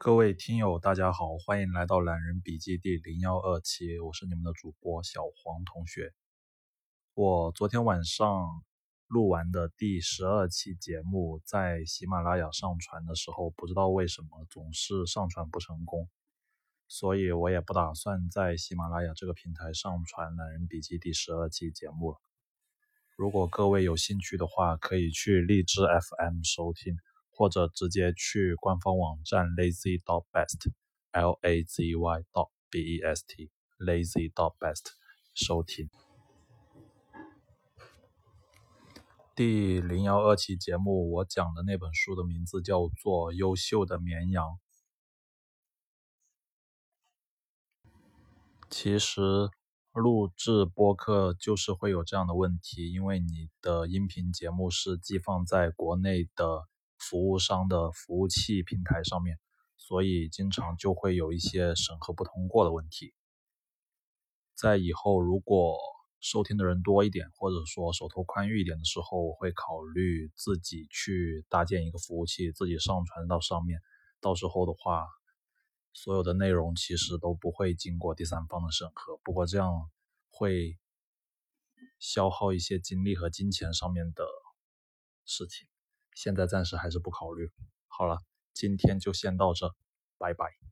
各位听友，大家好，欢迎来到懒人笔记第零幺二期，我是你们的主播小黄同学。我昨天晚上录完的第十二期节目，在喜马拉雅上传的时候，不知道为什么总是上传不成功，所以我也不打算在喜马拉雅这个平台上传懒人笔记第十二期节目了。如果各位有兴趣的话，可以去荔枝 FM 收听。或者直接去官方网站 lazy dot best，l a z y dot b e s t，lazy dot best 收听。第零幺二期节目，我讲的那本书的名字叫做《优秀的绵羊》。其实录制播客就是会有这样的问题，因为你的音频节目是寄放在国内的。服务商的服务器平台上面，所以经常就会有一些审核不通过的问题。在以后如果收听的人多一点，或者说手头宽裕一点的时候，我会考虑自己去搭建一个服务器，自己上传到上面。到时候的话，所有的内容其实都不会经过第三方的审核。不过这样会消耗一些精力和金钱上面的事情。现在暂时还是不考虑。好了，今天就先到这，拜拜。